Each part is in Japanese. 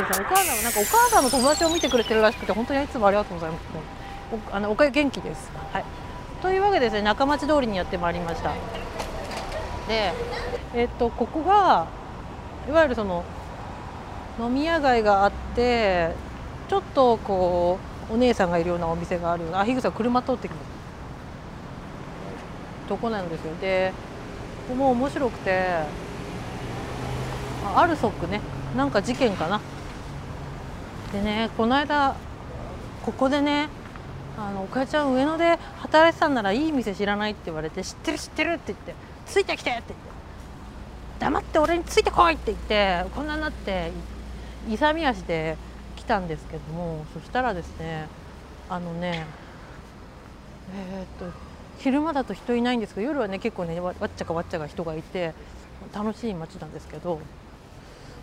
そうですね。お母さんなんかお母さんの友達を見てくれてるらしくて本当にいつもありがとうございます。おあのおかげ元気です。はい。というわけでですね中町通りにやってまいりました。でえっとここがいわゆるその飲み屋街があってちょっとこうお姉さんがいるようなお店があるあ樋口さん車通ってきますとこなんですよ。でここも面白くてああるそっくね。なんか事件かなでねこの間ここでねあの「お母ちゃん上野で働いてたんならいい店知らない」って言われて「知ってる知ってる」って言って「ついてきて」って言って「黙って俺についてこい」って言ってこんなになって勇み足で来たんですけどもそしたらですねあのねえーっと昼間だと人いないんですけど夜はね結構ねわわっちゃかわっちゃか人がいて楽しい街なんですけど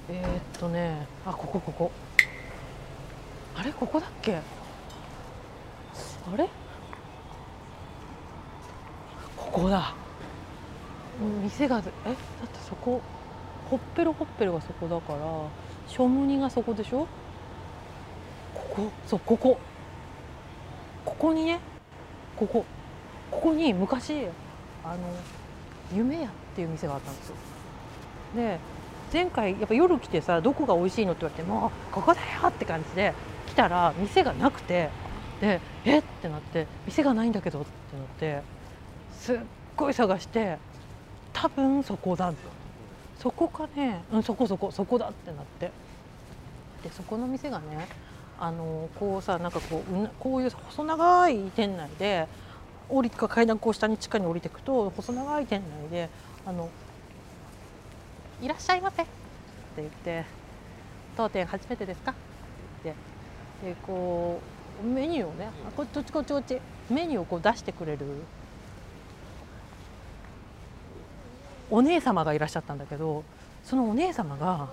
えーっとねあここここ。あれここだっけ？あれ？ここだ。店がえ？だってそこほっぺろほっぺろがそこだからショムニがそこでしょ？ここ？そうここ。ここにね？ここ。ここに昔あの夢屋っていう店があったんですよ。で前回やっぱ夜来てさどこが美味しいのって言われてもうここだよって感じでたら店がなくてでえっ？てなって店がないんだけどってなってすっごい探して多分そこだそこかね、うん、そこそこそこだってなって。でそこの店がねあのこうさなんかこううこういう細長い店内で降りか階段こう下に地下に降りていくと細長い店内であの「いらっしゃいませ」って言って「当店初めてですか?」って言って。でこうメニューをねあこっちこっちこっちメニューをこう出してくれるお姉様がいらっしゃったんだけどそのお姉様が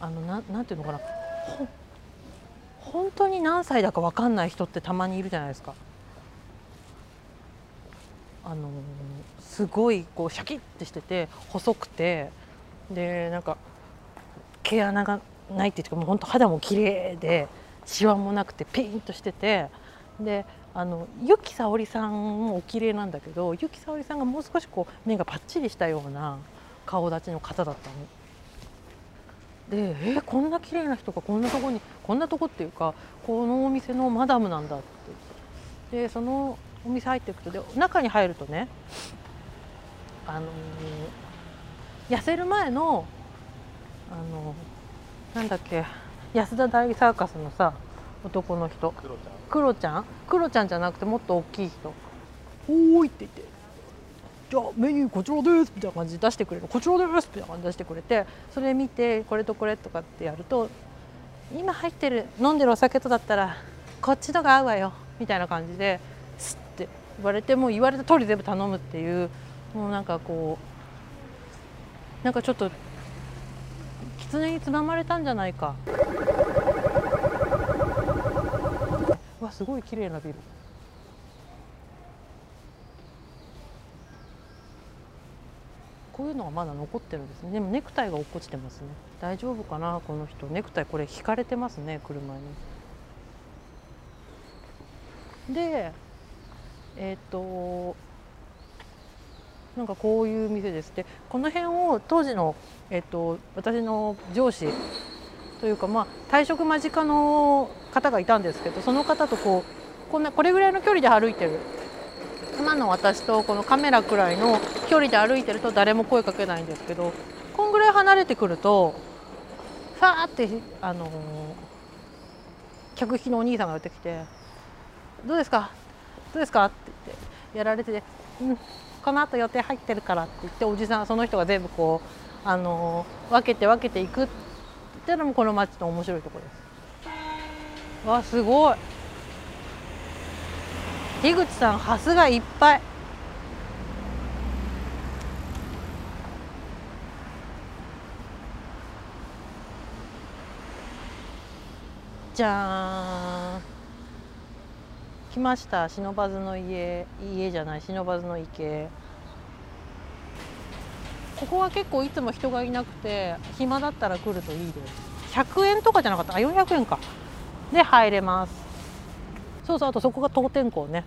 あのななんていうのかなほ本当に何歳だか分かんない人ってたまにいるじゃないですか。あのすごいこうシャキッてしてて細くてでなんか毛穴がないっていうかもう本当肌も綺麗でシワもなくてピンとしててであの由紀さおりさんもお綺麗なんだけど由紀さおりさんがもう少しこう目がパッチリしたような顔立ちの方だったの。でえー、こんな綺麗な人がこんなとこにこんなとこっていうかこのお店のマダムなんだってでそのお店入っていくとで中に入るとねあのー、痩せる前のあのー、なんだっけ安田大サーカスのさ男の人。クロちゃん？クロちゃん？じゃなくてもっと大きい人「おーい」って言って「じゃあメニューこちらです」みたいな感じで出してくれる「こちらです」みたいな感じで出してくれてそれ見てこれとこれとかってやると今入ってる飲んでるお酒とだったらこっちのが合うわよみたいな感じで言われても言われた通り全部頼むっていうもうなんかこうなんかちょっと狐につままれたんじゃないかすごい綺麗なビル。こういうのがまだ残ってるんですね。でもネクタイが落っこちてますね。大丈夫かなこの人。ネクタイこれ引かれてますね車に。でえっ、ー、となんかこういう店です。でこの辺を当時の、えーと、私の上司というか、まあ、退職間近の方がいたんですけどその方とこうこんなこれぐらいの距離で歩いてる今の私とこのカメラくらいの距離で歩いてると誰も声かけないんですけどこんぐらい離れてくるとファーってあの客引きのお兄さんが寄ってきて「どうですか？どうですか?」って言ってやられてて「うんこの後予定入ってるから」って言っておじさんその人が全部こうあの分けて分けていくってっていうのもこの町の面白いところです。わすごい。樋口さんハスがいっぱい。じゃーん。来ました。不忍の家。家じゃない。不忍の池。ここは結構いつも人がいなくて暇だったら来るといいです。100円とかじゃなかった？あ400円か。で入れます。そうそうあとそこが当店校ね。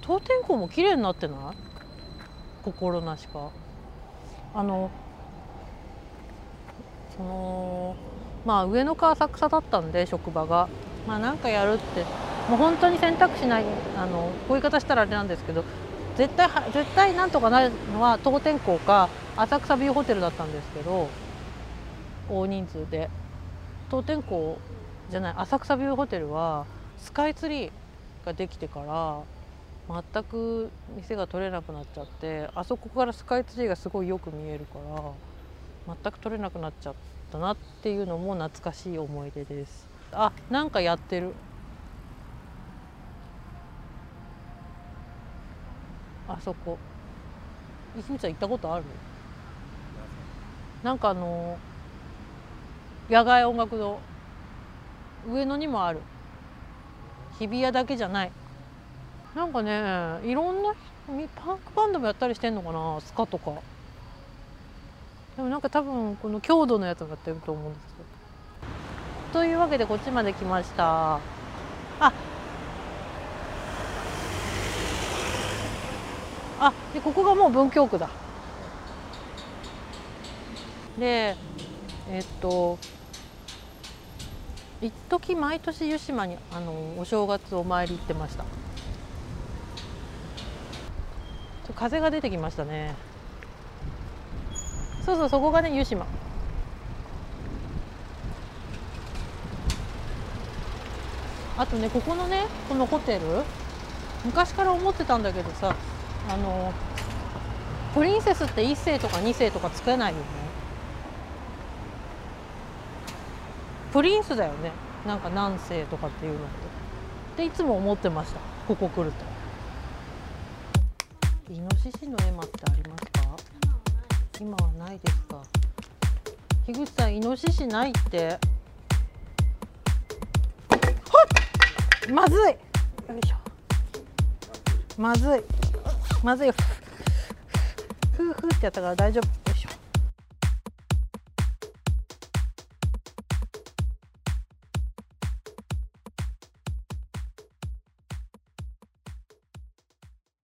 当店校も綺麗になってない？心なしか。あのそのまあ上の川浅草だったんで職場が。まあなんかやるって。もう本当に選択肢ないあのこういう言い方したらあれなんですけど絶対絶対なんとかなるのは当店校か浅草ビューホテルだったんですけど大人数で。当店校じゃない浅草ビューホテルはスカイツリーができてから全く店が取れなくなっちゃってあそこからスカイツリーがすごいよく見えるから全く取れなくなっちゃったなっていうのも懐かしい思い出です。あなんかやってる。あそこ。石光さん行ったことある？なんかあの野外音楽堂。上野にもある。日比谷だけじゃない。なんかねいろんなパンクバンドもやったりしてんのかなスカとか。でもなんか多分この強度のやつがやってると思うんですよ。というわけでこっちまで来ました。ああでここがもう文京区だ。でえっと一時毎年湯島にあのお正月お参り行ってました。風が出てきましたね。そうそうそこがね湯島。あとねここのねこのホテル昔から思ってたんだけどさあのプリンセスって1世とか2世とかつけないよね。プリンスだよね。なんか何世とかっていうのって。でいつも思ってました。ここ来ると。イノシシの絵馬ってありますか？今はないですか？樋口さんイノシシないって。まずい！よいしょ。まずい。まずいふうふうってやったから大丈夫。